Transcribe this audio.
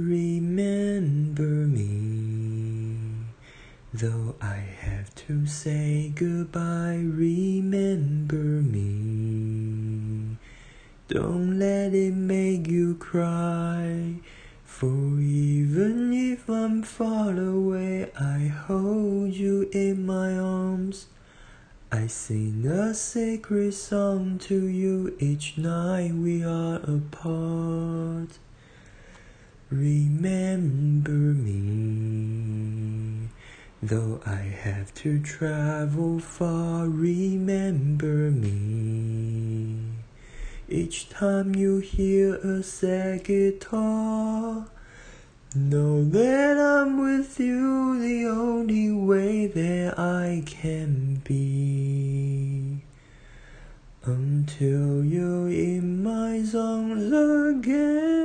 Remember me, though I have to say goodbye. Remember me, don't let it make you cry. For even if I'm far away, I hold you in my arms. I sing a sacred song to you each night we are apart. Remember me, though I have to travel far. Remember me, each time you hear a sad guitar. Know that I'm with you the only way that I can be. Until you're in my songs again.